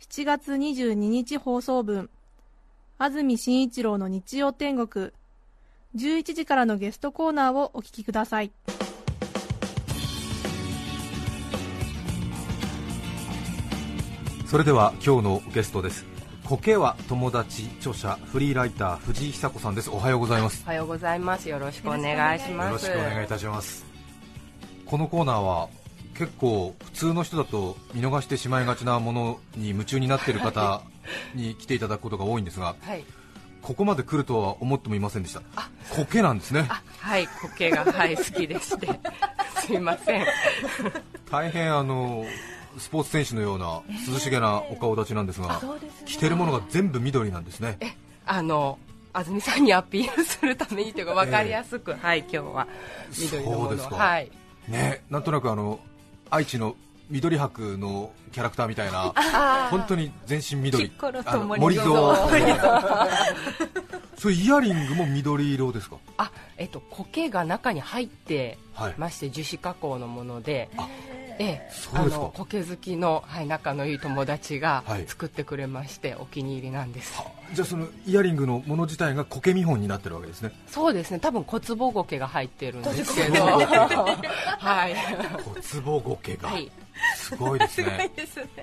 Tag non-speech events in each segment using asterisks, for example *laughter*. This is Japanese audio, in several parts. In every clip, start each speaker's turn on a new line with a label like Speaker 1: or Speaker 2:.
Speaker 1: 7月22日放送分。安住紳一郎の日曜天国。11時からのゲストコーナーをお聞きください。
Speaker 2: それでは今日のゲストです。苔は友達著者フリーライター藤井久子さんです。おはようございます。
Speaker 3: おはようございます。よろしくお願いし
Speaker 2: よ
Speaker 3: ます。
Speaker 2: ろしくお願いいたします。このコーナーは結構普通の人だと見逃してしまいがちなものに夢中になっている方に来ていただくことが多いんですが
Speaker 3: はい。
Speaker 2: ここまで来るとは思ってもいませんでした。苔なんですね。
Speaker 3: あ、はい、苔がはい好きでして、すいません。
Speaker 2: 大変あのスポーツ選手のような涼しげなお顔立ちなんですが、着てるものが全部緑なんですね。
Speaker 3: あの安住さんにアピールするためにというか分かりやすく、はい、今日は緑のものを。
Speaker 2: そうですか。
Speaker 3: はい。
Speaker 2: ねなんとなくあの愛知の緑博のキャラクターみたいな本当に全身緑。
Speaker 4: 森蔵 *laughs*
Speaker 2: それイヤリングも緑色ですか？
Speaker 3: あ、えっと苔が中に入って
Speaker 2: はい。
Speaker 3: まして樹脂加工のもので。
Speaker 2: あ
Speaker 3: ええ、あの苔好きの、はい、仲のいい友達が
Speaker 2: はい。
Speaker 3: 作ってくれまして、お気に入りなんです。
Speaker 2: じゃあそのイヤリングのもの自体が苔見本になってるわけですね。
Speaker 3: そうですね。多分小坪苔が入ってるんですけど。*laughs* はい。
Speaker 2: 小坪苔が。
Speaker 3: はい
Speaker 2: すごいですね。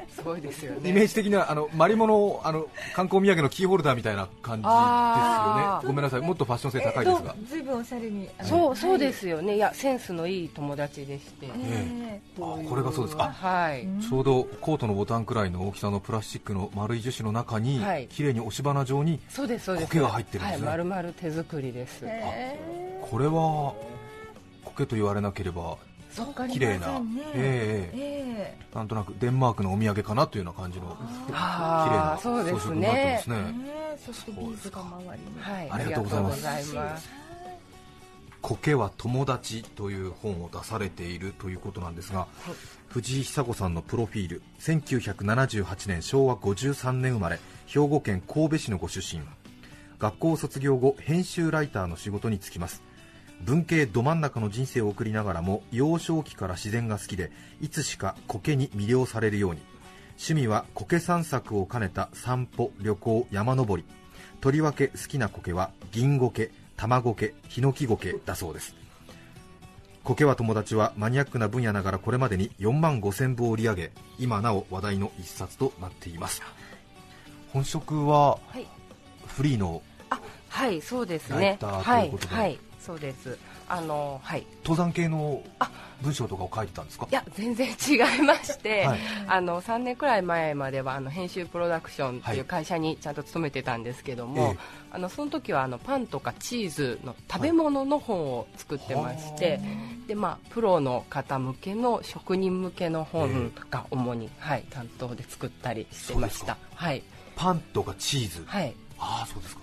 Speaker 3: すごいですよ
Speaker 2: イメー
Speaker 3: ね
Speaker 2: ジ的にはあのマリモのあの観光土産のキーホルダーみたいな感じですよね。ごめんなさい。もっとファッション性高いですが。
Speaker 4: ずいぶんおしゃれに。
Speaker 3: そうそうですよね。いやセンスのいい友達でして、
Speaker 2: え。あこれがそうです。か
Speaker 3: はい。
Speaker 2: ちょうどコートのボタンくらいの大きさのプラスチックの丸い樹脂の中に、
Speaker 3: はい。
Speaker 2: 綺麗に押し花状に
Speaker 3: そうですそうです。
Speaker 2: 苔が入ってるんですね。
Speaker 3: はい、丸々手作りです。
Speaker 2: これは苔と言われなければ綺麗な、ええなんとなくデンマークのお土産かなというような感じの。綺麗
Speaker 3: あ
Speaker 2: な装飾になってますね。
Speaker 4: そしてビーズが周りに
Speaker 3: はい
Speaker 2: ありがとうございます。苔は友達という本を出されているということなんですが、藤井久子さんのプロフィール1978年昭和53年生まれ兵庫県神戸市のご出身。学校を卒業後編集ライターの仕事に就きます文系ど真ん中の人生を送りながらも幼少期から自然が好きでいつしか苔に魅了されるように。趣味は苔散策を兼ねた散歩旅行山登り。とりわけ好きな苔は銀苔玉苔ヒノキ苔だそうです。苔は友達はマニアックな分野ながらこれまでに4万5000部を売り上げ今なお話題の一冊となっています。本職は
Speaker 3: はい。
Speaker 2: フリーの
Speaker 3: あはいそうですね。
Speaker 2: ライターと
Speaker 3: はい
Speaker 2: いうことで。
Speaker 3: はいそうです。あのはい。
Speaker 2: 登山系の
Speaker 3: あ
Speaker 2: 文章とかを書いてたんですか？
Speaker 3: いや全然違いまして、*laughs*
Speaker 2: はい。
Speaker 3: あの3年くらい前まではあの編集プロダクションって
Speaker 2: はい。
Speaker 3: いう会社にちゃんと勤めてたんですけども、
Speaker 2: ええ。
Speaker 3: あのその時はあのパンとかチーズの食べ物の本を作ってまして、でまあ、プロの方向けの職人向けの本が主に、はい、担当で作ったりしてました。はい。
Speaker 2: パンとかチーズ、
Speaker 3: はい
Speaker 2: ああそうですか。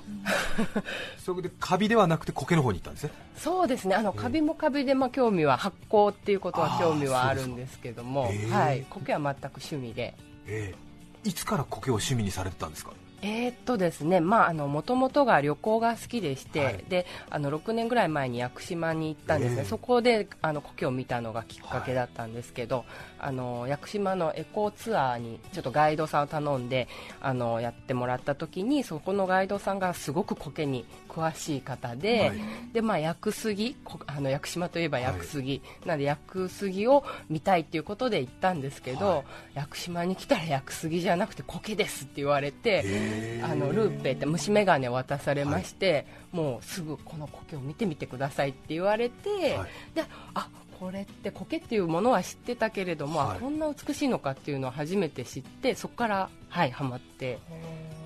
Speaker 2: *laughs* それでカビではなくて苔の方に行ったんですね。
Speaker 3: そうですね。あのカビもカビで、まあ、興味は発酵っていうことは興味はあるんですけども。はい。苔は全く趣味で。
Speaker 2: ええいつから苔を趣味にされてたんですか？
Speaker 3: えーっとですね、まあ、あの、もともとが旅行が好きでして、
Speaker 2: はい。
Speaker 3: で、あの、6年ぐらい前に屋久島に行ったんですね。
Speaker 2: ええ
Speaker 3: そこで、あの、苔を見たのがきっかけだったんですけど、あの、屋久島のエコーツアーに、ちょっとガイドさんを頼んで、あの、やってもらった時に、そこのガイドさんがすごく苔に詳しい方で、
Speaker 2: はい。
Speaker 3: で、まあ、屋久杉、こあの、屋久島といえば屋久杉、なので、屋久杉を見たいっていうことで行ったんですけど、
Speaker 2: はい。
Speaker 3: 屋久島に来たら屋久杉じゃなくて苔ですって言われて、
Speaker 2: へー
Speaker 3: あのルーペって虫眼鏡を渡されまして、もうすぐこの苔を見てみてくださいって言われて、
Speaker 2: はい。
Speaker 3: であこれって苔っていうものは知ってたけれども、あ
Speaker 2: はい。
Speaker 3: こんな美しいのかっていうのを初めて知ってそこからはいハマって。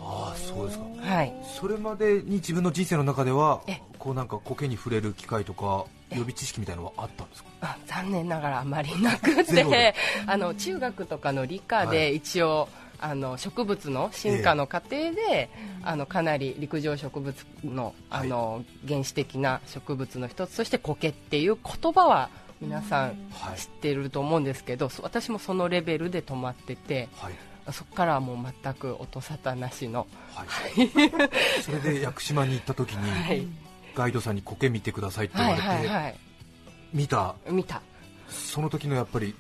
Speaker 2: ああそうですか。
Speaker 3: はい。
Speaker 2: それまでに自分の人生の中では
Speaker 3: え
Speaker 2: こうなんか苔に触れる機会とか予備知識みたいなのはあったんですか？
Speaker 3: あ残念ながらあまりなくてあの中学とかの理科
Speaker 2: はい。
Speaker 3: で一応、あの植物の進化の過程で、あのかなり陸上植物のあの、原始的な植物の一つとして苔っていう言葉は皆さん
Speaker 2: はい。
Speaker 3: 知ってると思うんですけど、そ私もそのレベルで止まってて
Speaker 2: はい。
Speaker 3: そこからはもう全く音沙汰なしの、
Speaker 2: はい。それで屋久島に行った時に、
Speaker 3: はい、
Speaker 2: ガイドさんに苔見てくださいって言
Speaker 3: はい
Speaker 2: われて、
Speaker 3: はいはい。
Speaker 2: 見た？
Speaker 3: 見た。
Speaker 2: その時のやっぱり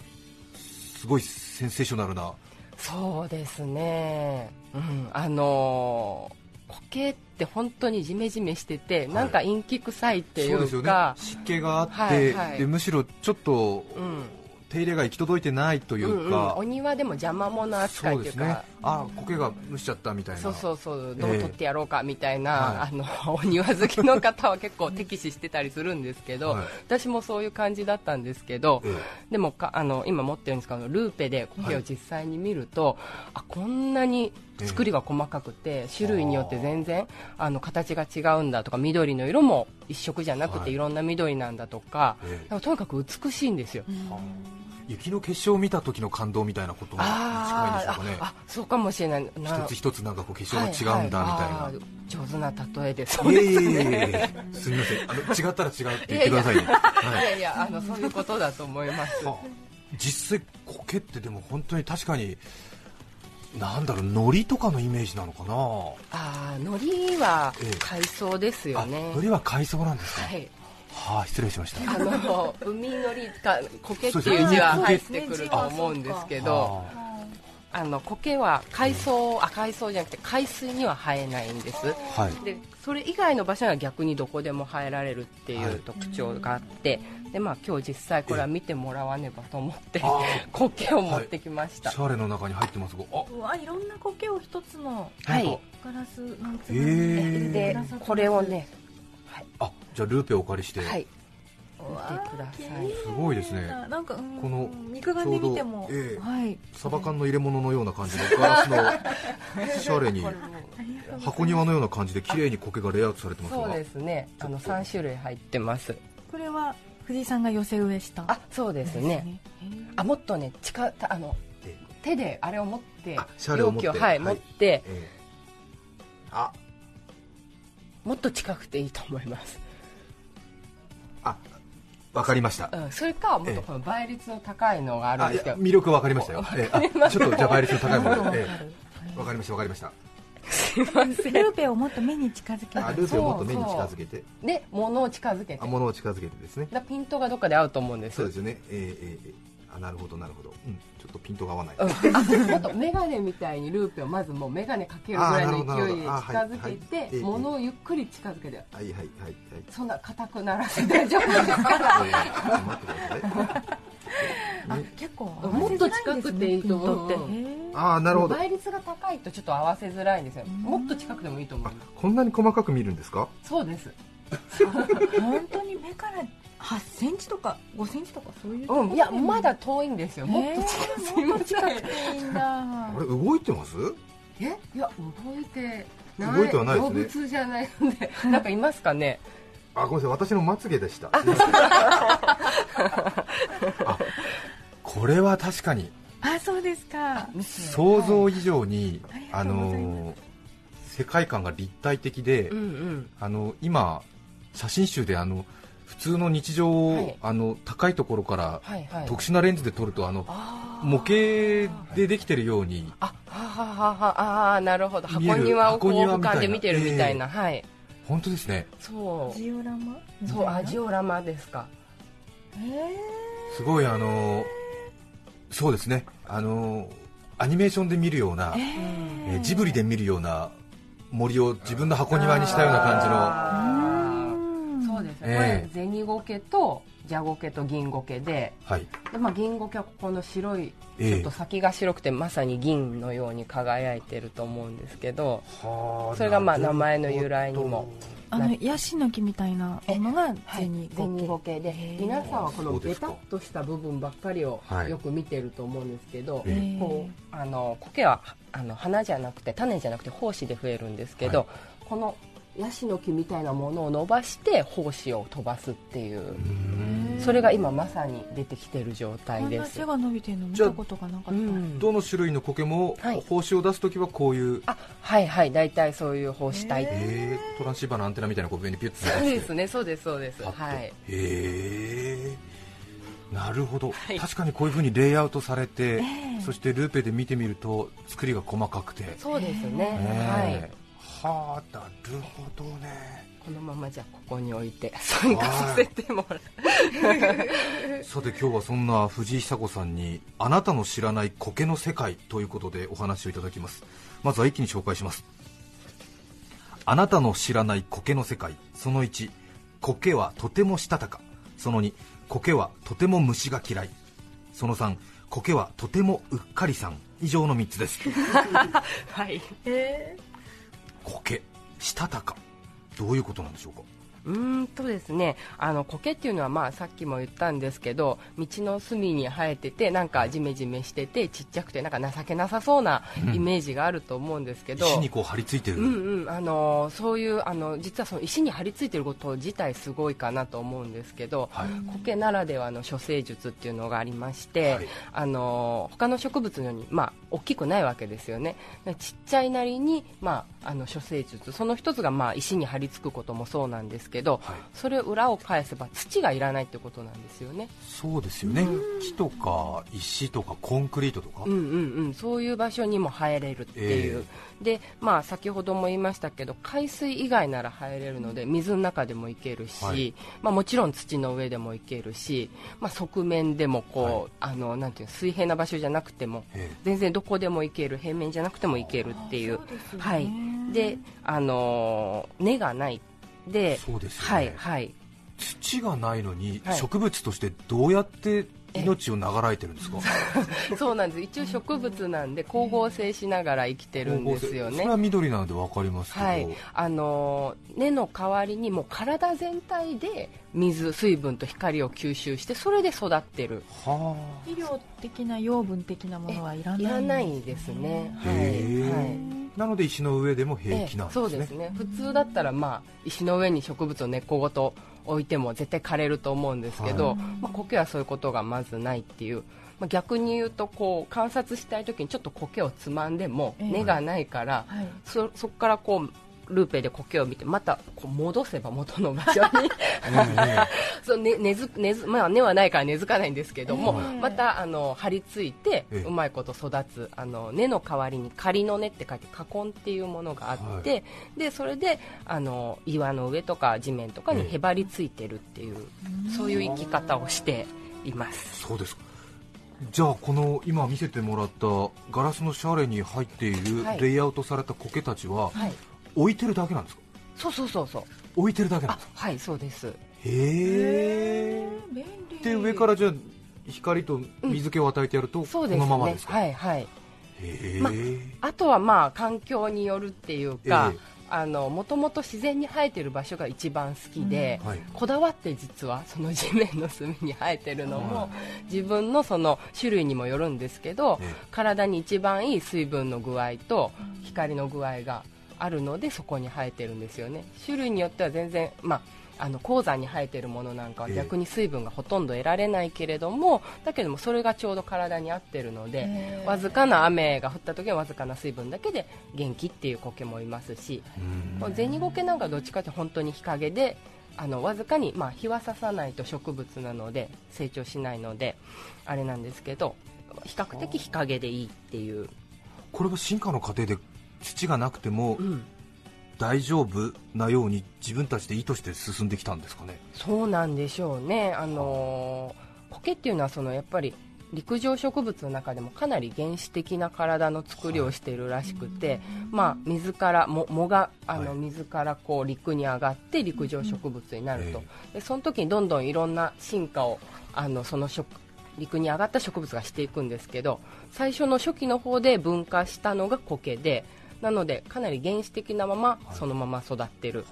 Speaker 2: すごいセンセーショナルな
Speaker 3: そうですね、うん、あのー苔って本当にジメジメしてて、
Speaker 2: い。
Speaker 3: なんか陰気臭いってい
Speaker 2: そうですよね。湿気があって、
Speaker 3: はいはい。
Speaker 2: でむしろちょっと
Speaker 3: うん。
Speaker 2: 手入れが行き届いてないというか、
Speaker 3: うんうん。お庭でも邪魔者扱い
Speaker 2: そうですね。
Speaker 3: っていうか
Speaker 2: あ苔が蒸しちゃったみたいな。
Speaker 3: そうそうそう
Speaker 2: ええ
Speaker 3: どう取ってやろうかみたいな、
Speaker 2: はい
Speaker 3: あの *laughs* お庭好きの方は結構敵視してたりするんですけど、
Speaker 2: はい。
Speaker 3: 私もそういう感じだったんですけど、
Speaker 2: え
Speaker 3: でもかあの今持ってるんですけどルーペで苔を実際に見ると、あこんなに作りが細かくて、種類によって全然あの形が違うんだとか緑の色も一色じゃなく
Speaker 2: はい。
Speaker 3: ていろんな緑なんだとか,、かとにかく美しいんですよ。
Speaker 2: 雪の結晶を見た時の感動みたいなことに近いんでしょうかね。
Speaker 3: ああそうかもしれない。な
Speaker 2: 一つ一つなんかこう結晶が違うんだみたいな、
Speaker 3: はい。はい。上手な例えです。
Speaker 2: いえいえい
Speaker 3: ね
Speaker 2: えいえすみません。あの違ったら違うって言ってくださいね。
Speaker 3: い
Speaker 2: はい。
Speaker 3: やいやあのそういうことだと思います。
Speaker 2: はあ。実際苔ってでも本当に確かになんだろう海苔とかのイメージなのかな。
Speaker 3: ああ海苔は
Speaker 2: ええ
Speaker 3: 海藻ですよ
Speaker 2: あ
Speaker 3: ね
Speaker 2: 海苔は海藻なんですか、
Speaker 3: はい
Speaker 2: はあ失礼しました。
Speaker 3: あの海のりか苔っていう字は
Speaker 2: 苔
Speaker 3: 入ってくると思うんですけど
Speaker 2: は
Speaker 3: あの苔は海藻あ海藻じゃなくて海水には生えないんです。
Speaker 2: あはい。
Speaker 3: でそれ以外の場所には逆にどこでも生えられるってい
Speaker 2: はい。う
Speaker 3: 特徴があって、でまあ今日実際これは見てもらわねばと思って *laughs*
Speaker 2: あ
Speaker 3: 苔を持ってきました、
Speaker 2: シャーレの中に入ってますがあ。
Speaker 4: うわいろんな苔を一つの
Speaker 3: はい。
Speaker 4: ガラスなんつう
Speaker 2: へー
Speaker 3: でこれをね
Speaker 2: あじゃあルーペをお借りして、
Speaker 3: はい。見てください。
Speaker 2: すごいですね。
Speaker 4: なんかうん
Speaker 2: この
Speaker 4: 肉眼で見ても
Speaker 2: ええ。
Speaker 4: はい。
Speaker 2: サバ缶の入れ物のような感じのガラスのシャーレに *laughs* 箱庭のような感じで綺麗に苔がレイアウトされてますが。
Speaker 3: そうですね。あの3種類入ってます。
Speaker 4: これは藤井さんが寄せ植えした？
Speaker 3: あそうですね。あもっとね近あの
Speaker 2: え
Speaker 3: 手であれを持って容器を、はい
Speaker 2: はい。
Speaker 3: 持って。
Speaker 2: ええ。あ。
Speaker 3: もっと近くていいと思います、
Speaker 2: あわかりました。
Speaker 3: うん、それかもっとこの倍率の高いのがあるんですけど。
Speaker 2: や魅力わかりましたよ、ええ。あちょっとじゃあ倍率の高いもので、*laughs* ええ。わかりましたわかりました。
Speaker 3: すいません。
Speaker 4: ルーペをもっと目に近づける
Speaker 2: あルーペをもっと目に近づけて。
Speaker 3: で物を近づけて。
Speaker 2: あ物を近づけてですね。
Speaker 3: だピントがどっかで合うと思うんです。
Speaker 2: そうですよね。ええええええあなるほどなるほど、うん、ちょっとピントが合わない、
Speaker 3: うん、*laughs* あもっと眼鏡みたいにルーペをまずもう眼鏡かけるぐらいの勢いで近づけて物をゆっくり近づけて。
Speaker 2: はいはいはいはい。
Speaker 3: そんな硬くならせて大丈夫ですか
Speaker 2: ええちょっと待ってください。
Speaker 4: あ
Speaker 2: ね
Speaker 4: 結構
Speaker 3: もっと近くていいと思
Speaker 4: って
Speaker 2: ああなるほど。
Speaker 3: 倍率が高いとちょっと合わせづらいんですよ。もっと近くでもいいと思う。
Speaker 2: あこんなに細かく見るんですか？
Speaker 3: そうです。*laughs*
Speaker 4: 本当に目から8センチとか5センチとかそういう
Speaker 3: うんいやまだ遠いんですよ。もっと近くすい
Speaker 4: いいんだ。
Speaker 2: あれ動いてます？
Speaker 3: え？いや動いてない。
Speaker 2: 動いてはないですね。
Speaker 3: 動物じゃないので。*laughs* なんかいますかね？
Speaker 2: あごめんなさい。私のまつげでした。あ *laughs* これは確かに。
Speaker 4: あそうですか。
Speaker 2: 想像以上に、あ
Speaker 4: ありがとうござい
Speaker 2: の世界観が立体的で、
Speaker 3: うんうん。
Speaker 2: あの今写真集であの普通の日常を、
Speaker 3: はい。
Speaker 2: あの高いところから
Speaker 3: はいはい。
Speaker 2: 特殊なレンズで撮るとあの模型でできてるように。
Speaker 3: あははははなるほど。箱庭をこう
Speaker 2: 箱庭みたいな。
Speaker 3: 俯瞰で見てるみたいな、はい。
Speaker 2: 本当ですね。
Speaker 3: そう。
Speaker 4: ジオラマ？
Speaker 3: そうアジオラマですか。
Speaker 4: へ
Speaker 2: すごいあのそうですね。あのアニメーションで見るような、
Speaker 4: え
Speaker 2: えージブリで見るような森を自分の箱庭にしたような感じの
Speaker 3: そうですね、
Speaker 2: ええ。
Speaker 3: これ銭苔と蛇苔と銀苔で
Speaker 2: はい。
Speaker 3: で、まあ、銀苔はここの白い
Speaker 2: ええ。
Speaker 3: ちょっと先が白くてまさに銀のように輝いてると思うんですけど
Speaker 2: はあ
Speaker 3: それがまあ名前の由来にも。
Speaker 4: あのヤシの木みたいなものが銭
Speaker 3: 銭
Speaker 4: 苔
Speaker 3: 苔で。皆さんはこのベタっとした部分ばっかりを
Speaker 2: はい
Speaker 3: よく見てると思うんですけど、
Speaker 2: え
Speaker 4: え。
Speaker 3: こうあの苔はあの花じゃなくて種じゃなくて胞子で増えるんですけど、
Speaker 2: はい。
Speaker 3: このヤシの木みたいなものを伸ばして胞子を飛ばすっていう。それが今まさに出てきてる状
Speaker 4: こ
Speaker 3: 態です。
Speaker 4: が伸びてるの見たことがなかった、
Speaker 3: うん。
Speaker 2: どの種類の苔も
Speaker 3: はい。
Speaker 2: 胞子を出すときはこういう、
Speaker 3: あはいはい。大体そういう胞子体。
Speaker 2: えー。トランシーバーのアンテナみたいなこう上にピュッと
Speaker 3: そう
Speaker 2: 出して。
Speaker 3: ですね。そうですそうです。はい。
Speaker 2: へえなるほど、
Speaker 3: はい。
Speaker 2: 確かにこういうふうにレイアウトされて、
Speaker 4: ええ。
Speaker 2: そしてルーペで見てみると作りが細かくて、
Speaker 3: そうですね。
Speaker 2: ね
Speaker 3: はい
Speaker 2: はあなるほどね。
Speaker 3: このままじゃあここに置いて参加させてもらう。
Speaker 2: さて今日はそんな藤井久子さんにあなたの知らない苔の世界ということでお話をいただきます。まずは一気に紹介します。あなたの知らない苔の世界その1苔はとてもしたたか。その2苔はとても虫が嫌い。その3苔はとてもうっかりさん。以上の3つです。*laughs*
Speaker 3: はい
Speaker 2: 苔。したたか。どういうことなんでしょうか？
Speaker 3: うーんとですねあの苔っていうのは、まあ、さっきも言ったんですけど道の隅に生えててなんかジメジメしててちっちゃくてなんか情けなさそうなイメージがあると思うんですけど、
Speaker 2: 石にこう張り付いてる、
Speaker 3: うんうん。あのそういうあの実はその石に張り付いてること自体すごいかなと思うんですけど、
Speaker 2: はい。
Speaker 3: 苔ならではの処世術っていうのがありまして、
Speaker 2: はい。
Speaker 3: あの他の植物のように、まあ、大きくないわけですよね。でちっちゃいなりに、まあ、あの処世術。その一つが、まあ、石に張り付くこともそうなんですけど、
Speaker 2: はい。
Speaker 3: それを裏を返せば土がいらないってことなんですよね。
Speaker 2: そうですよね、木とか石とかコンクリートとか、
Speaker 3: うんうんうん、そういう場所にも入れるっていう、でまあ、先ほども言いましたけど海水以外なら入れるので水の中でも行けるし、
Speaker 2: はい。
Speaker 3: まあ、もちろん土の上でも行けるし、まあ、側面でもこう、あのなんていうの水平な場所じゃなくても
Speaker 2: え
Speaker 3: 全然どこでも行ける平面じゃなくても行けるっていう。はい、で、あのー根がないで
Speaker 2: そうですよね。
Speaker 3: はいはい。
Speaker 2: 土がないのに、
Speaker 3: はい。
Speaker 2: 植物としてどうやって命を流られてるんですか？*laughs*
Speaker 3: そうなんです。一応植物なんで光合成しながら生きてるんですよね。
Speaker 2: それは緑なので分かりますけど、
Speaker 3: はい、あのー根の代わりにもう体全体で水水分と光を吸収してそれで育ってる。
Speaker 2: は
Speaker 4: 肥料的な養分的なものはいらない
Speaker 3: いらないですね。
Speaker 2: あ、
Speaker 3: はい、はい
Speaker 2: なので石の上でも平気なんですね、
Speaker 3: そうですね。普通だったら、まあ、石の上に植物を根っこごと置いても絶対枯れると思うんですけど、
Speaker 2: はい。
Speaker 3: まあ、苔はそういうことがまずないっていう、まあ、逆に言うとこう観察したい時にちょっと苔をつまんでも
Speaker 4: ええ。
Speaker 3: 根がないから、そこからこうルーペで苔を見てまたこう戻せば元の場所に。*laughs* そう根根まあ、根はないから根付かないんですけども、
Speaker 4: ええ
Speaker 3: またあの張り付いて
Speaker 2: ええ。
Speaker 3: うまいこと育つあの根の代わりに仮の根って書いて花根っていうものがあって、
Speaker 2: は
Speaker 3: でそれであの岩の上とか地面とかにへばりついてるっていう、そういう生き方をしています。
Speaker 2: そうですか。じゃあこの今見せてもらったガラスのシャーレに入っている
Speaker 3: はい。
Speaker 2: レイアウトされた苔たちは
Speaker 3: はい、
Speaker 2: 置いてるだけなんですか？
Speaker 3: そうそうそうそう。
Speaker 2: 置いてるだけなん
Speaker 3: あ
Speaker 2: ですか？
Speaker 3: はいそうです。
Speaker 2: へえ
Speaker 4: 便利。
Speaker 2: で上からじゃあ光と水気を与えてやると、
Speaker 3: うですね
Speaker 2: のままですか、
Speaker 3: はいはい。まあとはまあ環境によるっていうか
Speaker 2: ええ。
Speaker 3: あのもともと自然に生えてる場所が一番好きで、
Speaker 2: はい。
Speaker 3: こだわって実はその地面の隅に生えてるのも、
Speaker 2: は
Speaker 3: 自分のその種類にもよるんですけど、
Speaker 2: ええ
Speaker 3: 体に一番い。い水分の具合と光の具合があるのでそこに生えてるんですよね。種類によっては全然まああの鉱山に生えてるものなんかは
Speaker 2: ええ。
Speaker 3: 逆に水分がほとんど得られないけれども、だけどもそれがちょうど体に合ってるので、
Speaker 4: へえ。
Speaker 3: わずかな雨が降った時にはわずかな水分だけで元気っていう苔もいますし、
Speaker 2: うん。
Speaker 3: 銭苔なんかどっちかって本当に日陰であのわずかに、まあ、日はささないと植物なので成長しないのであれなんですけど比較的日陰でいいっていう、
Speaker 2: これは進化の過程で土がなくても
Speaker 3: うん、
Speaker 2: 大丈夫なように自分たちで意図して進んできたんですかね？
Speaker 3: そうなんでしょうね。あのー苔っていうのはそのやっぱり陸上植物の中でもかなり原始的な体の作りをしているらしくて、まあ、水から藻藻があの
Speaker 2: はい。
Speaker 3: 水からこう陸に上がって陸上植物になると、
Speaker 2: え
Speaker 3: でその時にどんどんいろんな進化をあのその植陸に上がった植物がしていくんですけど最初の初期の方で分化したのが苔でなのでかなり原始的なまま
Speaker 2: はい。
Speaker 3: そのまま育ってる、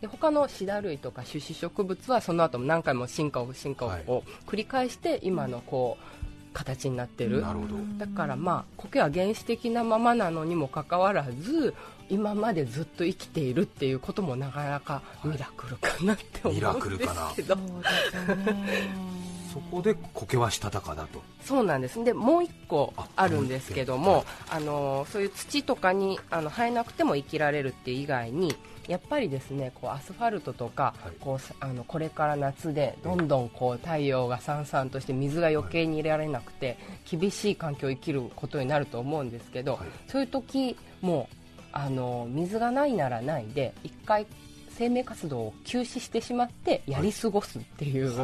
Speaker 3: で他のシダ類とか種子植物はその後も何回も進化を進化を繰り返して今のこう形になってる。
Speaker 2: なるほど。
Speaker 3: だからまあ苔は原始的なままなのにもかかわらず今までずっと生きているっていうこともなかなかミラクルかなって思うんですけど、
Speaker 4: そうですよね
Speaker 2: そこで苔はしたたかだと。
Speaker 3: そうなんです。でもう一個
Speaker 2: あ
Speaker 3: あるんですけどもあのそういう土とかにあの生えなくても生きられるっていう以外にやっぱりですねこうアスファルトとか、
Speaker 2: はい。
Speaker 3: こうさあのこれから夏でどんどんこう太陽がさんさんとして水が余計に入れられなくて、厳しい環境を生きることになると思うんですけど、
Speaker 2: はい。
Speaker 3: そういう時もあの水がないならないで一回生命活動を休止してしまってやり過ごすっていう、*laughs*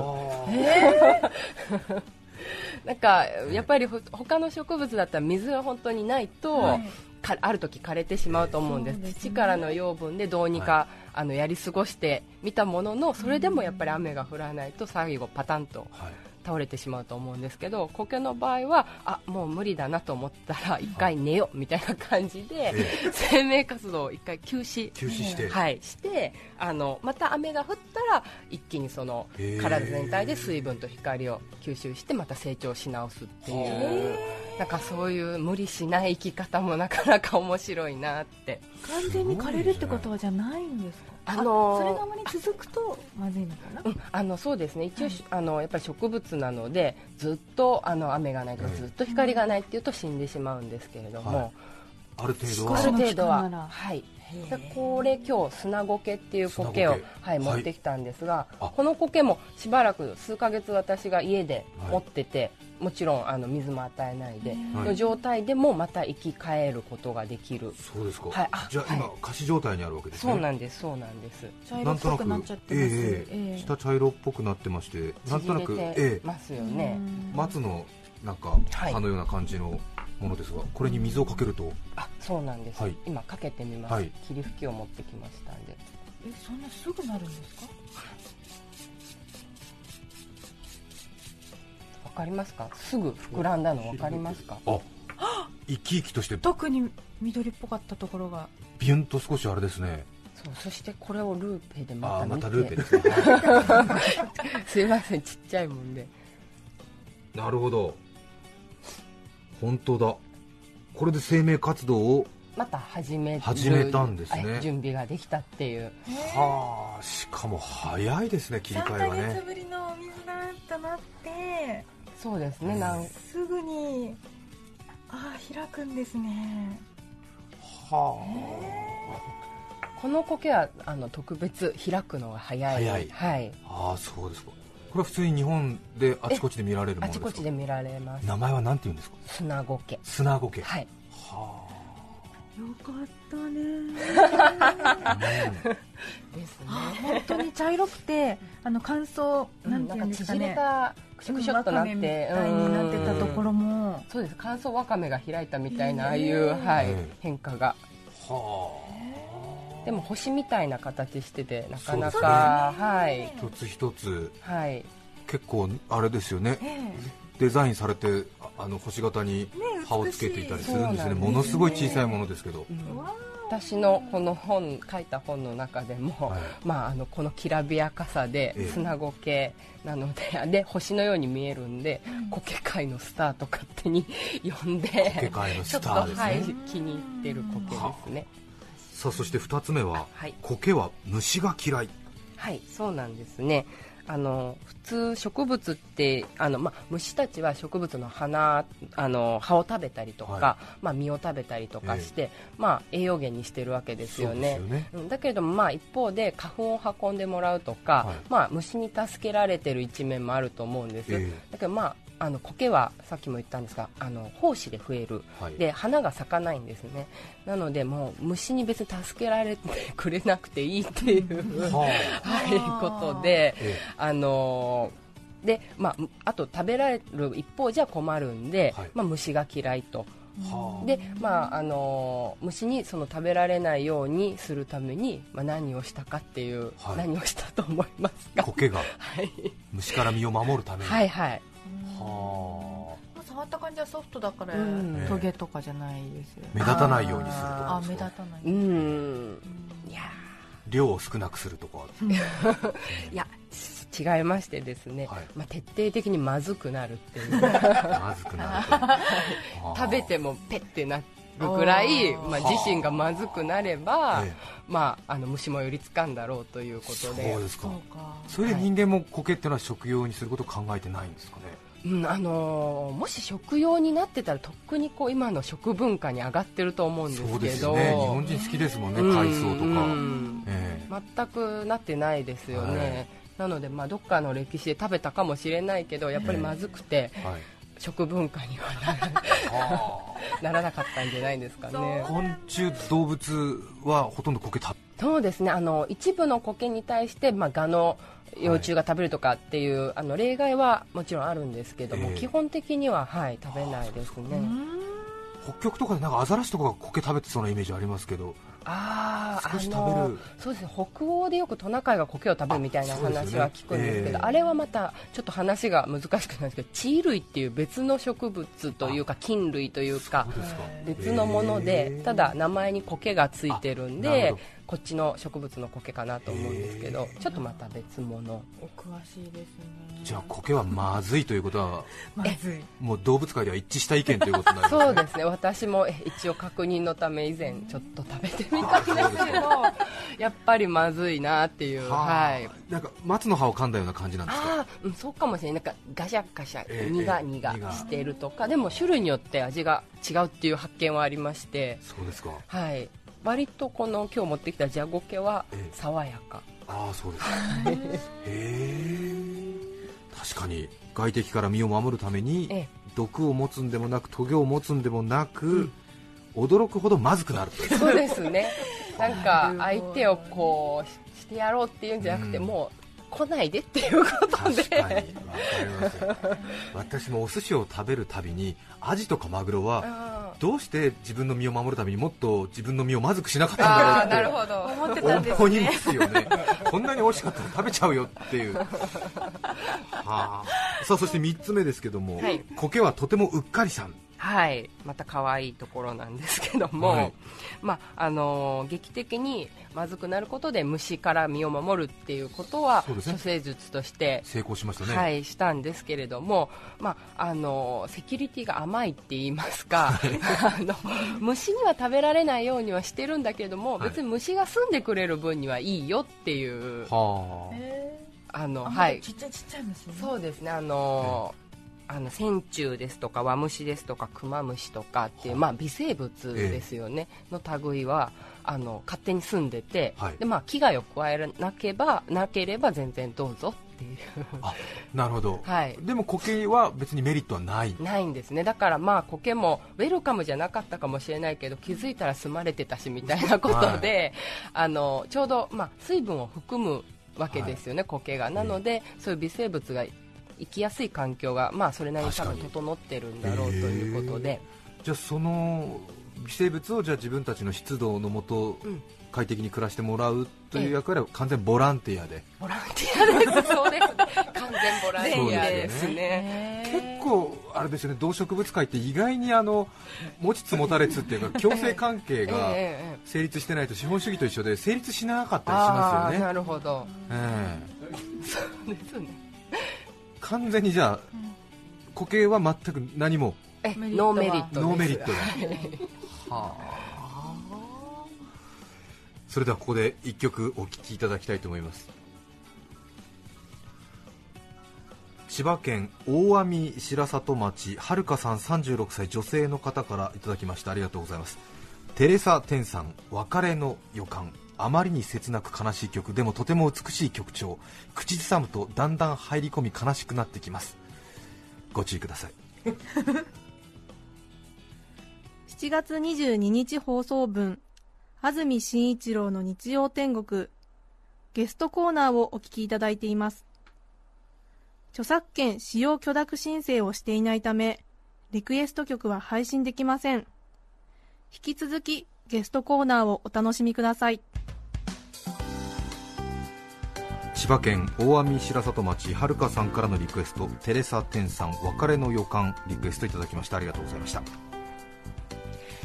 Speaker 3: なんかやっぱりほ他の植物だったら水が本当にないと、
Speaker 4: はい。
Speaker 3: かある時枯れてしまうと思うんです,、
Speaker 4: ですね。
Speaker 3: 土からの養分でどうにか、あのやり過ごしてみたもののそれでもやっぱり雨が降らないと最後パタンと
Speaker 2: はい
Speaker 3: 倒れてしまうと思うんですけど苔の場合はあもう無理だなと思ったら一回寝ようみたいな感じで、
Speaker 2: え
Speaker 3: 生命活動を一回休止。
Speaker 2: 休止して、
Speaker 3: はい、してあのまた雨が降ったら一気にその体全体で水分と光を吸収してまた成長し直すっていう。なんかそういう無理しない生き方もなかなか面白いなって。
Speaker 4: 完全に枯れるってことはじゃないんですか？
Speaker 3: あのー
Speaker 4: それがあまり続くとまずいのかな？
Speaker 3: うん、あのそうですね。一応、あのやっぱり植物なのでずっとあの雨がないとずっと光がないっていうと死んでしまうんですけれども、
Speaker 2: はい。ある程度
Speaker 4: 少
Speaker 2: は？
Speaker 3: ある程度は。はい。でこれ今日砂苔っていう苔をはい、
Speaker 2: はい。
Speaker 3: 持ってきたんですが
Speaker 2: あ。
Speaker 3: この苔もしばらく数ヶ月私が家で
Speaker 2: はい。
Speaker 3: 持ってて、もちろんあの水も与えないで、
Speaker 2: はい。
Speaker 3: の状態でもまた生き返ることができる、
Speaker 2: そうですか、
Speaker 3: はい。あ
Speaker 2: じゃあ今、
Speaker 3: はい。
Speaker 2: 仮死状態にあるわけですね。
Speaker 3: そうなんですそうなんです。
Speaker 4: 茶色っぽくなっちゃってます。
Speaker 2: ええ
Speaker 4: ええ。
Speaker 2: 下茶色っぽくなってましてなんとなく
Speaker 3: 縮れ
Speaker 2: ええ。
Speaker 3: てますよね、
Speaker 2: 松のなんか
Speaker 3: はい。
Speaker 2: 葉のような感じのものですが、これに水をかけると。
Speaker 3: あそうなんです、
Speaker 2: はい。
Speaker 3: 今かけてみます、
Speaker 2: はい。
Speaker 3: 霧吹きを持ってきましたんで。
Speaker 4: えそんなすぐなるんですか？
Speaker 3: かりますか？すぐ膨らんだのわかりますか？
Speaker 2: あ生き生きとして。
Speaker 4: 特に緑っぽかったところが。
Speaker 2: ビュンと少しあれですね。
Speaker 3: そうそしてこれをルーペで
Speaker 2: あ
Speaker 3: また見て。
Speaker 2: あまたルーペですね、は *laughs*
Speaker 3: すいませんちっちゃいもんで。
Speaker 2: いなるほど。本当だ。これで生命活動を
Speaker 3: また始める。
Speaker 2: 始めたんですね。
Speaker 3: はい準備ができたっていう。
Speaker 2: はあしかも早いですね切り替えが
Speaker 4: 3ヶ
Speaker 2: ね
Speaker 4: 月ぶりのお水だとなって
Speaker 3: そうですね。なん
Speaker 4: すぐにああ開くんですね。
Speaker 2: は
Speaker 3: この苔はあの特別開くのが早い。
Speaker 2: 早い。
Speaker 3: はい、
Speaker 2: あああそうですか。これは普通に日本であちこちで見られるも
Speaker 3: あち
Speaker 2: のですか？
Speaker 3: こちで見られます。
Speaker 2: 名前は何て言うんですか？
Speaker 3: 砂苔
Speaker 2: 砂苔
Speaker 3: はい。
Speaker 2: は
Speaker 4: よかったね。
Speaker 2: あ、*laughs*
Speaker 3: ですね。
Speaker 4: 本当に茶色くてあの乾燥なんていうんですかね。
Speaker 3: たクシュクシュっとなって
Speaker 4: みたいになってたところも。
Speaker 3: そうです。乾燥わかめが開いたみたいなああいう、はい
Speaker 2: ええ
Speaker 3: 変化が。
Speaker 2: は
Speaker 3: でも星みたいな形しててなかなか、はい。
Speaker 2: あ一つ一つ。
Speaker 3: はい
Speaker 2: 結構あれですよね。
Speaker 4: え
Speaker 2: デザインされてああの星型に葉をつけていたりするんですね。
Speaker 3: ね。
Speaker 2: ものすごい小さいものですけど、
Speaker 3: うん。
Speaker 4: わ
Speaker 3: 私のこの本書いた本の中でも、
Speaker 2: はい。
Speaker 3: まあ、あのこのきらびやかさで
Speaker 2: ええ。
Speaker 3: 砂苔なので *laughs* で星のように見えるんで
Speaker 4: うん。
Speaker 3: 苔界のスターと勝手に *laughs* 呼んで
Speaker 2: 苔界のス
Speaker 3: ちょっと、
Speaker 2: ターですね、
Speaker 3: はい、気に入ってる苔ですね。
Speaker 2: さあそして2つ目は
Speaker 3: はい。
Speaker 2: 苔は虫が嫌い。
Speaker 3: はいそうなんですねあの普通植物ってあの、まあ、虫たちは植物の花あの葉を食べたりとか、
Speaker 2: は
Speaker 3: まあ、実を食べたりとかして、まあ、栄養源にしてるわけですよね。
Speaker 2: ね。
Speaker 3: うんだけれども、まあ、一方で花粉を運んでもらうとか、
Speaker 2: はい。
Speaker 3: まあ、虫に助けられてる一面もあると思うんです、
Speaker 2: え
Speaker 3: だけど、まあ、あの苔はさっきも言ったんですがあの胞子で増える。
Speaker 2: はい。
Speaker 3: で花が咲かないんですね。なのでもう虫に別に助けられてくれなくていいっていう、
Speaker 2: は *laughs*
Speaker 3: はい、ことで
Speaker 2: あ、え。
Speaker 3: あのーでまあ、あと食べられる一方じゃ困るんで、
Speaker 2: はい。
Speaker 3: まあ、虫が嫌いと。
Speaker 2: えはあ。
Speaker 3: で、まああのー虫にその食べられないようにするために、まあ、何をしたかっていう、
Speaker 2: はい。
Speaker 3: 何をしたと思いますか？
Speaker 2: 苔が。
Speaker 3: はい、
Speaker 2: 虫から身を守るために。
Speaker 3: はいはい
Speaker 2: はあ。
Speaker 4: 触った感じはソフトだから
Speaker 3: うん。
Speaker 4: トゲとかじゃないですよね。
Speaker 2: 目立たないようにすると
Speaker 4: あ目
Speaker 2: かですか
Speaker 4: 立たない。う
Speaker 3: うん。いや
Speaker 2: 量を少なくするとか。
Speaker 3: ー *laughs* いや違いましてですね、
Speaker 2: はい。
Speaker 3: まあ、徹底的にまずくなるっていう。*laughs*
Speaker 2: まずくなる *laughs*
Speaker 3: 食べてもペッてなるぐらい、まあ、自身がまずくなれば、
Speaker 2: ええ。
Speaker 3: まあ、あの虫も寄りつかんだろうということ
Speaker 2: そう
Speaker 3: で
Speaker 2: ですか。
Speaker 4: そうか。
Speaker 2: それで人間も苔っていうのは食用にすることを考えてないんですかね？
Speaker 3: うんあのーもし食用になってたらとっくにこう今の食文化に上がってると思うんですけど。
Speaker 2: そうですよね。日本人好きですもんね
Speaker 3: うん。
Speaker 2: 海藻とか、
Speaker 3: うん。
Speaker 2: ええ。
Speaker 3: 全くなってないですよね、
Speaker 2: はい。
Speaker 3: なので、まあ、どっかの歴史で食べたかもしれないけどやっぱりまずくて、
Speaker 2: はい
Speaker 3: 食文化にはなら *laughs* ならなかったんじゃないですかね。
Speaker 2: 昆虫動物はほとんど苔食
Speaker 3: そうですね。あの一部の苔に対して、まあ、ガの幼虫が食べるとかっていう、あの例外はもちろんあるんですけども、
Speaker 2: ええ。
Speaker 3: 基本的には、はい、食べないですね。
Speaker 2: 北極とかでなんかアザラシとかが苔食べてそうなイメージありますけど
Speaker 3: あー
Speaker 2: 少し
Speaker 3: あの
Speaker 2: 食べる。
Speaker 3: そうですね。北欧でよくトナカイが苔を食べるみたいな話は聞くんですけどあ
Speaker 2: え。え
Speaker 3: れはまたちょっと話が難しくなるんですけど地衣類っていう別の植物というか菌類というか別のもので、ただ名前に苔がついてるんでこっちの植物の苔かなと思うんですけどちょっとまた別物。
Speaker 4: お詳しいですね。
Speaker 2: じゃあ苔はまずいということは *laughs*
Speaker 4: まずい。
Speaker 2: もう動物界では一致した意見ということになりますね。
Speaker 3: そうですね。私もえ一応確認のため以前ちょっと食べてみたんですけど *laughs* やっぱりまずいなっていう。
Speaker 2: はあ。
Speaker 3: はい。
Speaker 2: なんか松の葉を噛んだような感じなんですか？
Speaker 3: ああ、うん、そうかもしれない。なんかガシャガシャ
Speaker 2: ええ
Speaker 3: 苦
Speaker 2: ええ
Speaker 3: 々。
Speaker 2: 苦
Speaker 3: してるとか。でも種類によって味が違うっていう発見はありまして。
Speaker 2: そうですか。
Speaker 3: はい割とこの今日持ってきたジャゴケは
Speaker 2: ええ。
Speaker 3: 爽やか。
Speaker 2: ああそうです。かへえ。確かに外敵から身を守るために
Speaker 3: ええ。
Speaker 2: 毒を持つんでもなくトゲを持つんでもなく、驚くほどまずくなる
Speaker 3: そうですね。*laughs* なんか相手をこうししてやろうっていうんじゃなくて、
Speaker 2: うん。
Speaker 3: もう来ないでっていうこと
Speaker 2: 確かに。
Speaker 3: で
Speaker 2: わかります私もお寿司を食べるたびにアジとかマグロは
Speaker 3: あ
Speaker 2: どうして自分の身を守るためにもっと自分の身をまずくしなかったんだろう
Speaker 4: ってたんです
Speaker 2: って思い
Speaker 4: ね
Speaker 2: ますよね。こんなに美味しかったら食べちゃうよっていう。はあ。さあそして3つ目ですけども、
Speaker 3: はい。
Speaker 2: 苔はとてもうっかりさん
Speaker 3: はい、また可愛いところなんですけども、
Speaker 2: はい。
Speaker 3: まああのー劇的にまずくなることで虫から身を守るっていうことは
Speaker 2: そうですね。
Speaker 3: 処世術として、
Speaker 2: 成功しましたね、
Speaker 3: はい、したんですけれども、まああのーセキュリティが甘いって言いますか *laughs* あの虫には食べられないようにはしてるんだけども、
Speaker 2: はい。
Speaker 3: 別に虫が住んでくれる分にはいいよっていう
Speaker 2: はあ。
Speaker 4: へ
Speaker 3: あのはい。
Speaker 4: ちっちゃいちっちゃい虫ね。
Speaker 3: そうですね。あのーあの線虫ですとかワムシですとかクマムシとかっていう、まあ、微生物ですよね、の類はあの勝手に住んでて、
Speaker 2: はい。
Speaker 3: でまあ、危害を加えなけばなければ全然どうぞっていう。
Speaker 2: あなるほど、*laughs*
Speaker 3: はい。
Speaker 2: でも苔は別にメリットはない。
Speaker 3: ないんですね。だからまあ苔もウェルカムじゃなかったかもしれないけど気づいたら住まれてたしみたいなことで、あのちょうど、まあ、水分を含むわけですよね、苔が。なので、そういう微生物が生きやすい環境が、まあ、それなりに多分整ってるんだろうということで、
Speaker 2: じゃあその微生物をじゃあ自分たちの湿度のもと
Speaker 3: うん。
Speaker 2: 快適に暮らしてもらうという役割は完全ボランティアで、
Speaker 3: ボランティアです。そうですね。完全ボランティアです
Speaker 2: そう
Speaker 3: ね。
Speaker 2: 結構あれですよね。動植物界って意外にあの持ちつ持たれつっていうか *laughs* 共生関係
Speaker 3: ええ
Speaker 2: が
Speaker 3: ええ
Speaker 2: 成立してないと資本主義と一緒で成立しなかったりしますよね。
Speaker 3: なるほど。
Speaker 2: え
Speaker 3: そうですね。
Speaker 2: え完全にじゃあ固形は全く何も。
Speaker 3: ノーメリット
Speaker 2: ノーメリットだ。
Speaker 3: は
Speaker 2: あ。それではここで一曲お聴きいただきたいと思います。千葉県大網白里町はるかさん36歳女性の方からいただきました。ありがとうございます。テレサ・テンさん別れの予感あまりに切なく悲しい曲でもとても美しい曲調口ずさむとだんだん入り込み悲しくなってきます。ご注意ください。*laughs*
Speaker 1: 7月22日放送分安住紳一郎の日曜天国。ゲストコーナーをお聞きいただいています。著作権使用許諾申請をしていないためリクエスト曲は配信できません。引き続きゲストコーナーをお楽しみください。
Speaker 2: 千葉県大網白里町はるかさんからのリクエストテレサ・テンさん別れの予感リクエストいただきました。ありがとうございました。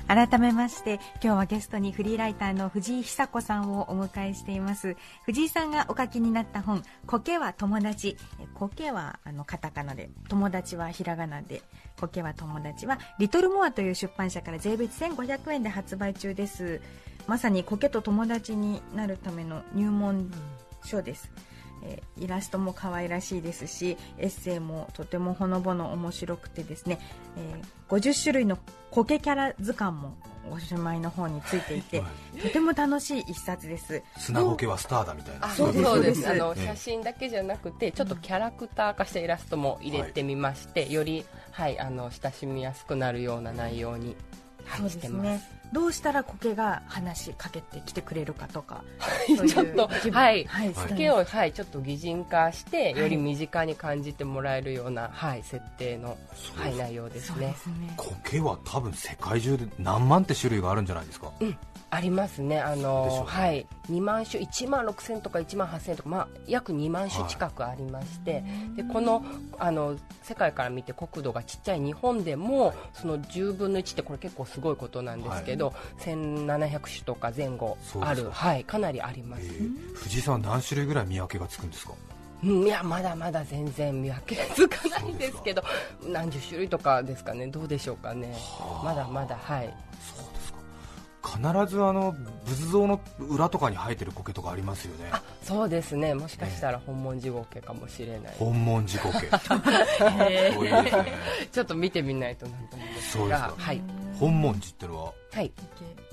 Speaker 4: 改めまして今日はゲストにフリーライターの藤井久子さんをお迎えしています。藤井さんがお書きになった本「苔は友達」え苔はあのカタカナで。友達はひらがなで。苔は友達はリトルモアという出版社から税別1500円で発売中です。まさに苔と友達になるための入門書です、えーイラストも可愛らしいですしエッセイもとてもほのぼの面白くてですね、えー50種類の苔キャラ図鑑もおしまいの方についていて、
Speaker 2: は
Speaker 4: とても楽しい一冊です。
Speaker 2: 砂苔はスターだみたいな。
Speaker 3: あ
Speaker 4: そうです。
Speaker 3: そうです。あの
Speaker 2: ええ。
Speaker 3: 写真だけじゃなくてちょっとキャラクター化したイラストも入れてみまして、より、はい、あの親しみやすくなるような内容に、はい、してます。
Speaker 4: ですねどうしたら苔が話しかけてきてくれるかとか
Speaker 3: い
Speaker 4: そういう
Speaker 3: ちょっとはい。
Speaker 4: はい
Speaker 3: 苔を、はい、ちょっと擬人化して
Speaker 4: はい。
Speaker 3: より身近に感じてもらえるような、はい、設定の、はい、内容ですね。
Speaker 4: そうですね。
Speaker 2: 苔は多分世界中で何万って種類があるんじゃないですか、
Speaker 3: ありますね。あの、
Speaker 2: うね。
Speaker 3: はい、2万種1万6000とか1万8000とか、まあ、約2万種近くありまして、でこのあの世界から見て国土がちっちゃい日本でもその10分の1ってこれ結構すごいことなんですけど、1700種とか前後ある、はい、かなりあります、
Speaker 2: えー藤井さんは何種類ぐらい見分けがつくんですか？
Speaker 3: うん、いやまだまだ全然見分けつかないですけど何十種類とかですかね。どうでしょうかね。まだまだはい。
Speaker 2: そうですか。必ずあの仏像の裏とかに生えてる苔とかありますよね。
Speaker 3: あそうですね。もしかしたら本文字合計かもしれない、
Speaker 2: 本文字苔。*laughs* ね。*laughs*
Speaker 3: ちょっと見てみないとなんともです
Speaker 2: そうですか。
Speaker 3: がはい、
Speaker 2: 本文字ってのは？
Speaker 3: はい、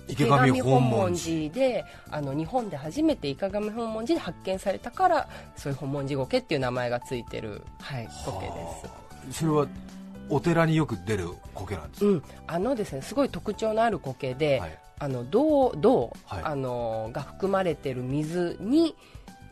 Speaker 2: 池上本文字
Speaker 3: であの日本で初めて池上本文字で発見されたからそういう本文字苔っていう名前がついてる、はい、苔です。
Speaker 2: それはお寺によく出る苔なんですか、
Speaker 3: うん、あのですねすごい特徴のある苔で、
Speaker 2: はい。
Speaker 3: あの銅銅、
Speaker 2: はい。
Speaker 3: あのが含まれてる水に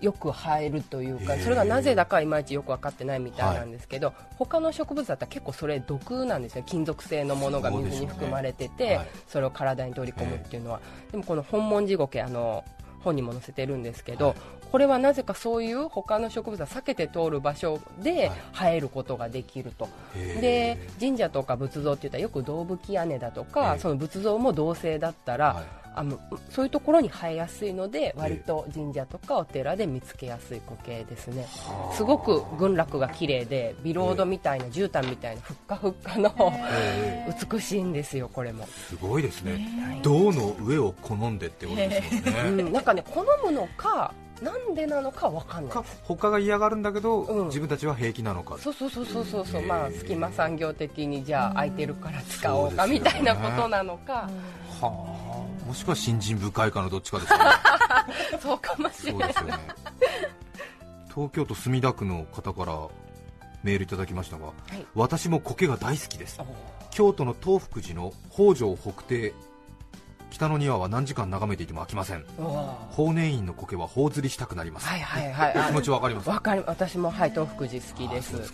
Speaker 3: よく生えるというかそれがなぜだかいまいちよく分かってないみたいなんですけど、他の植物だったら結構それ毒なんですよ金属製のものが水に含まれててそ,、
Speaker 2: はい。
Speaker 3: れを体に取り込むっていうのは、でもこの本文字苔あの本にも載せてるんですけど、
Speaker 2: はい。
Speaker 3: これはなぜかそういう他の植物は避けて通る場所で
Speaker 2: はい。
Speaker 3: 生えることができると、
Speaker 2: へー。
Speaker 3: で神社とか仏像って言ったらよく銅吹き屋根だとか、
Speaker 2: ええ。
Speaker 3: その仏像も銅製だったら、
Speaker 2: はい
Speaker 3: あのそういうところに生えやすいので割と神社とかお寺で見つけやすい苔ですね。すごく群落が綺麗でビロードみたいな絨毯みたいなふっかふっかの
Speaker 2: へ
Speaker 3: 美しいんですよこれも、
Speaker 2: ーすごいですね。
Speaker 3: はい
Speaker 2: 銅の上を好んでってことですもんね。
Speaker 3: うん、なんかね好むのかなんでなのかわかんない
Speaker 2: か
Speaker 3: です。
Speaker 2: 他が嫌がるんだけど、
Speaker 3: うん。
Speaker 2: 自分たちは平気なのか。
Speaker 3: そうそうそうそうそうそう、まあ隙間産業的にじゃあ空いてるから使おうかみたいなことなのか。
Speaker 2: はあもしくは信心深いかのどっちかですよね。*laughs*
Speaker 3: そうかもしれない。
Speaker 2: そうですよね。東京都墨田区の方からメールいただきましたが、
Speaker 3: はい。
Speaker 2: 私も苔が大好きです。京都の東福寺の北条北庭北の庭は何時間眺めていても飽きません。法然院の苔は頬ずりしたくなります、
Speaker 3: はいはいはい。あ
Speaker 2: 気持ちわかります
Speaker 3: わかり私もはい東福寺好きです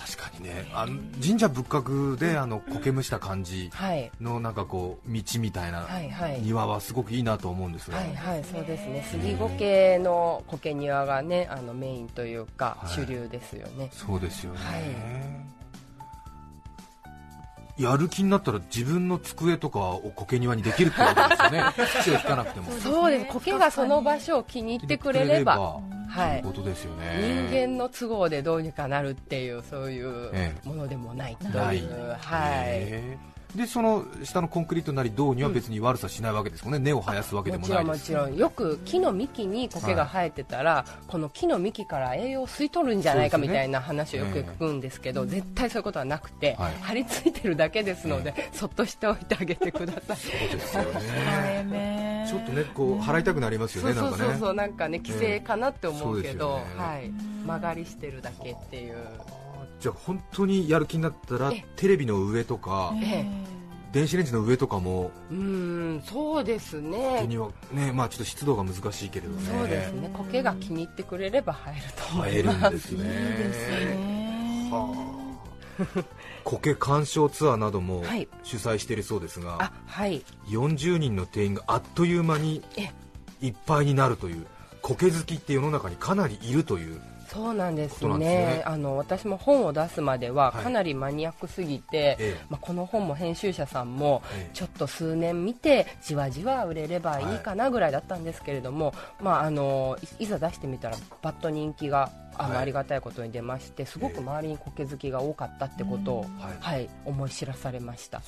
Speaker 2: 確かにね。あの神社仏閣であの苔むした感じ
Speaker 3: はい。
Speaker 2: のなんかこう道みたいな庭はすごくいいなと思うんですが、
Speaker 3: はいはいそうですね。杉苔の苔庭がねあのメインというか
Speaker 2: はい。
Speaker 3: 主流ですよね、
Speaker 2: そうですよね、
Speaker 3: はい。
Speaker 2: やる気になったら自分の机とかを苔庭にできるってことですよね。*laughs* 土を引かなくても。
Speaker 3: そうです苔がその場所を気に入ってくれればはい。
Speaker 2: ということですよ
Speaker 3: 人
Speaker 2: ね
Speaker 3: 間の都合でどうにかなるっていうそういう
Speaker 2: え
Speaker 3: ものでもないと
Speaker 2: ない。
Speaker 3: いう、はい。
Speaker 2: へーでその下のコンクリートなり銅には別に悪さしないわけですもんね、根を生やすわけで
Speaker 3: も
Speaker 2: ないです。
Speaker 3: もちろんよく木の幹に苔が生えてたら、この木の幹から栄養を吸い取るんじゃないかみたいな話をよく聞くんですけど、絶対そういうことはなくて、
Speaker 2: はい。
Speaker 3: 張り付いてるだけですので、そっとしておいてあげてください。
Speaker 2: そうですよね。*laughs*
Speaker 4: えね。
Speaker 2: ちょっとねこう払いたくなりますよ
Speaker 3: そう
Speaker 2: ねなんかね
Speaker 3: そうそうそうなんかね。規制かなって思うけど、
Speaker 2: ね。
Speaker 3: はい、曲がりしてるだけっていう、
Speaker 2: じゃあ本当にやる気になったら
Speaker 3: え
Speaker 2: テレビの上とか
Speaker 3: え
Speaker 2: 電子レンジの上とかも
Speaker 3: うーんそうですね。
Speaker 2: ねまあちょっと湿度が難しいけれどね。
Speaker 3: そうですね。苔が気に入ってくれれば生えると思
Speaker 2: 生え
Speaker 3: います。
Speaker 2: るんですね。
Speaker 4: いいですね。
Speaker 2: はあ。苔鑑賞ツアーなども
Speaker 3: はい。
Speaker 2: 主催しているそうですが、
Speaker 3: あはい。
Speaker 2: 40人の定員があっという間に
Speaker 3: え
Speaker 2: いっぱいになるという苔好きって世の中にかなりいるという
Speaker 3: そうなんですね。
Speaker 2: ね。
Speaker 3: あの私も本を出すまでは
Speaker 2: はい。
Speaker 3: かなりマニアックすぎて、
Speaker 2: ええ。
Speaker 3: まあ、この本も編集者さんも
Speaker 2: ええ。
Speaker 3: ちょっと数年見てじわじわ売れればいいかなぐらいだったんですけれども、まあ、あのいいざ出してみたらバッと人気があの、
Speaker 2: はい。
Speaker 3: ありがたいことに出ましてすごく周りに苔好きが多かったってことを、
Speaker 2: はい。
Speaker 3: はい、思い知らされました、は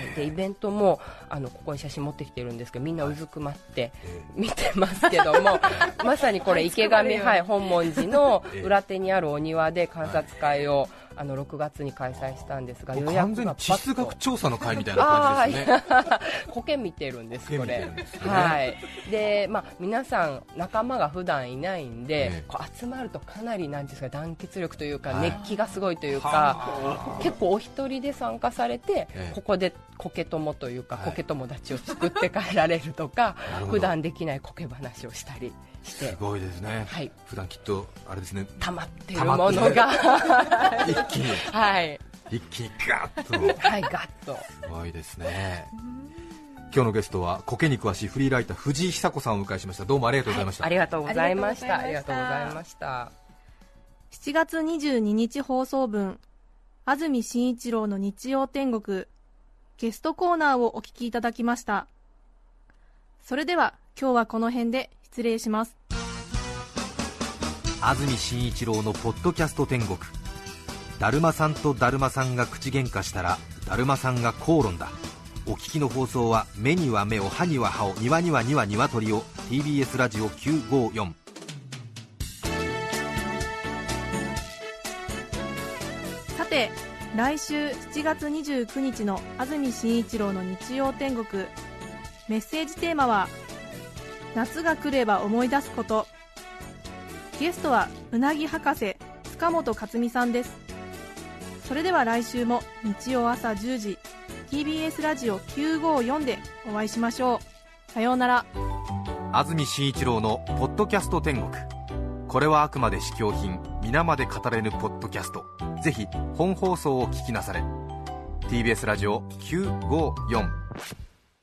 Speaker 3: い、でイベントもあのここに写真持ってきてるんですけどみんなうずくまって
Speaker 2: え
Speaker 3: 見てますけども、*laughs* まさにこれ池上、はい、本門寺の
Speaker 2: ええ。
Speaker 3: 裏手にあるお庭で観察会を、あの6月に開催したんですが予約
Speaker 2: 完全に
Speaker 3: が
Speaker 2: 地質学調査の会みたいな感じですね。
Speaker 3: 苔 *laughs* 見てるんですこれ。
Speaker 2: ね。
Speaker 3: はい。でまあ皆さん仲間が普段いないんで、
Speaker 2: ええ。
Speaker 3: こう集まるとかなりなんですか団結力というか、
Speaker 2: はい。
Speaker 3: 熱気がすごいというか
Speaker 2: は
Speaker 3: 結構お一人で参加されて、
Speaker 2: ええ。
Speaker 3: ここで苔友というか
Speaker 2: はい。
Speaker 3: 苔友達を作って帰られるとか、*laughs*
Speaker 2: なる
Speaker 3: 普段できない苔話をしたりして。
Speaker 2: すごいですね、
Speaker 3: はい。
Speaker 2: 普段きっとあれですね。溜まってる
Speaker 3: ものが。
Speaker 2: 一気に。*laughs*
Speaker 3: はい。
Speaker 2: 一気にガッと。
Speaker 3: はいガッと。
Speaker 2: すごいですね。今日のゲストは苔に詳しいフリーライター藤井久子さんをお迎えしました。どうもありがとうございました、
Speaker 3: ありがとうございました。ありがとう
Speaker 4: ありがとうご
Speaker 3: ございま
Speaker 4: ざいま
Speaker 3: した。
Speaker 1: 7月22日放送分。安住紳一郎の日曜天国ゲストコーナーをお聞きいただきました。それでは今日はこの辺で失礼します。
Speaker 2: 安住紳一郎のポッドキャスト天国。だるまさんとだるまさんが口喧嘩したらだるまさんが口論だ。お聞きの放送は目には目を歯には歯を庭には庭には鳥を TBS ラジオ954
Speaker 1: さて来週7月29日の安住紳一郎の日曜天国。メッセージテーマは「夏が来れば思い出すこと」ゲストはうなぎ博士塚本克美さんです。それでは来週も日曜朝10時 TBS ラジオ954でお会いしましょう。さようなら。
Speaker 2: 安住紳一郎の「ポッドキャスト天国」これはあくまで試供品皆まで語れぬポッドキャスト。ぜひ本放送を聞きなされ。TBS ラジオ954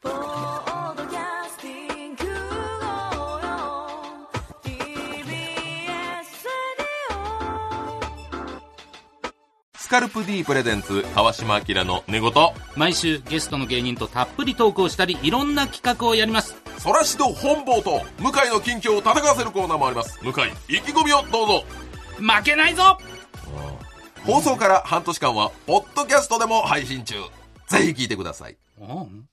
Speaker 5: ポッドキャスティング TBS
Speaker 6: スカルプ D プレゼンツ川島明の寝言。
Speaker 7: 毎週ゲストの芸人とたっぷりトークをしたりいろんな企画をやります。
Speaker 6: そらしど本坊と向井の近況を戦わせるコーナーもあります。向井意気込みをどうぞ。
Speaker 7: 負けないぞ
Speaker 6: 放送から半年間はポッドキャストでも配信中。ぜひ聞いてください。
Speaker 7: うん。